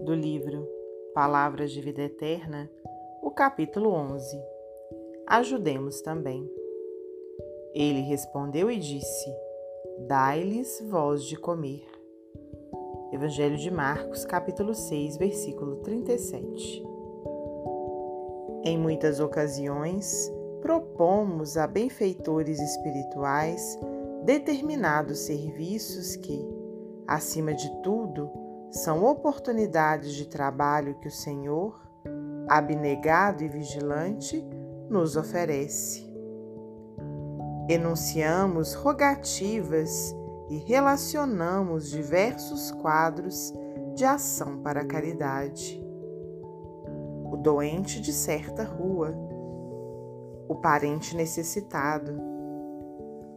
do livro Palavras de Vida Eterna, o capítulo 11. Ajudemos também. Ele respondeu e disse: Dai-lhes voz de comer. Evangelho de Marcos, capítulo 6, versículo 37. Em muitas ocasiões, propomos a benfeitores espirituais determinados serviços que, acima de tudo, são oportunidades de trabalho que o Senhor, abnegado e vigilante, nos oferece. Enunciamos rogativas e relacionamos diversos quadros de ação para a caridade. O doente de certa rua, o parente necessitado,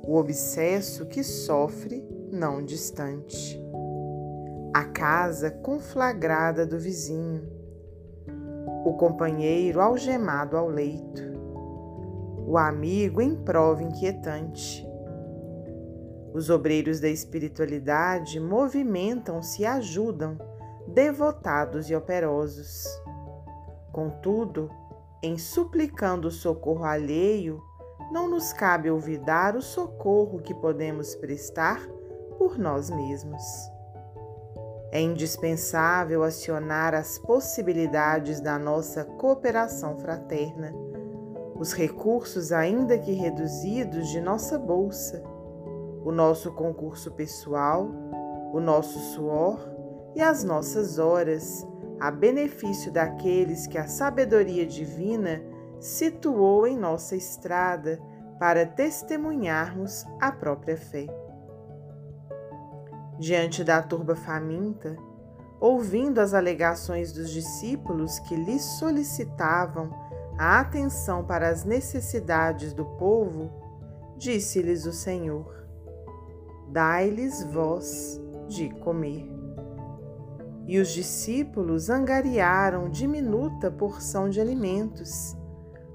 o obsesso que sofre não distante, a casa conflagrada do vizinho, o companheiro algemado ao leito, o amigo em prova inquietante. Os obreiros da espiritualidade movimentam-se e ajudam, devotados e operosos. Contudo, em suplicando o socorro alheio, não nos cabe olvidar o socorro que podemos prestar por nós mesmos. É indispensável acionar as possibilidades da nossa cooperação fraterna, os recursos, ainda que reduzidos, de nossa bolsa, o nosso concurso pessoal, o nosso suor e as nossas horas, a benefício daqueles que a sabedoria divina situou em nossa estrada para testemunharmos a própria fé diante da turba faminta, ouvindo as alegações dos discípulos que lhes solicitavam a atenção para as necessidades do povo, disse-lhes o Senhor: Dai-lhes vós de comer. E os discípulos angariaram diminuta porção de alimentos,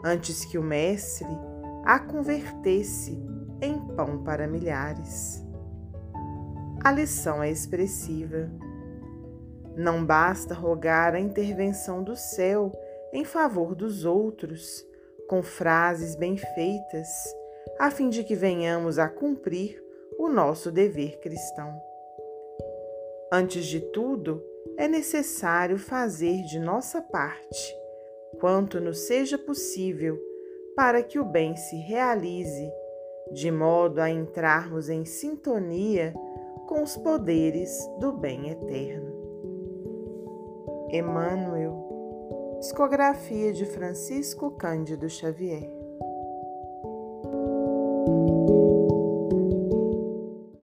antes que o Mestre a convertesse em pão para milhares a lição é expressiva. Não basta rogar a intervenção do céu em favor dos outros, com frases bem feitas, a fim de que venhamos a cumprir o nosso dever cristão. Antes de tudo, é necessário fazer de nossa parte, quanto nos seja possível, para que o bem se realize, de modo a entrarmos em sintonia com os poderes do bem eterno. Emmanuel, discografia de Francisco Cândido Xavier.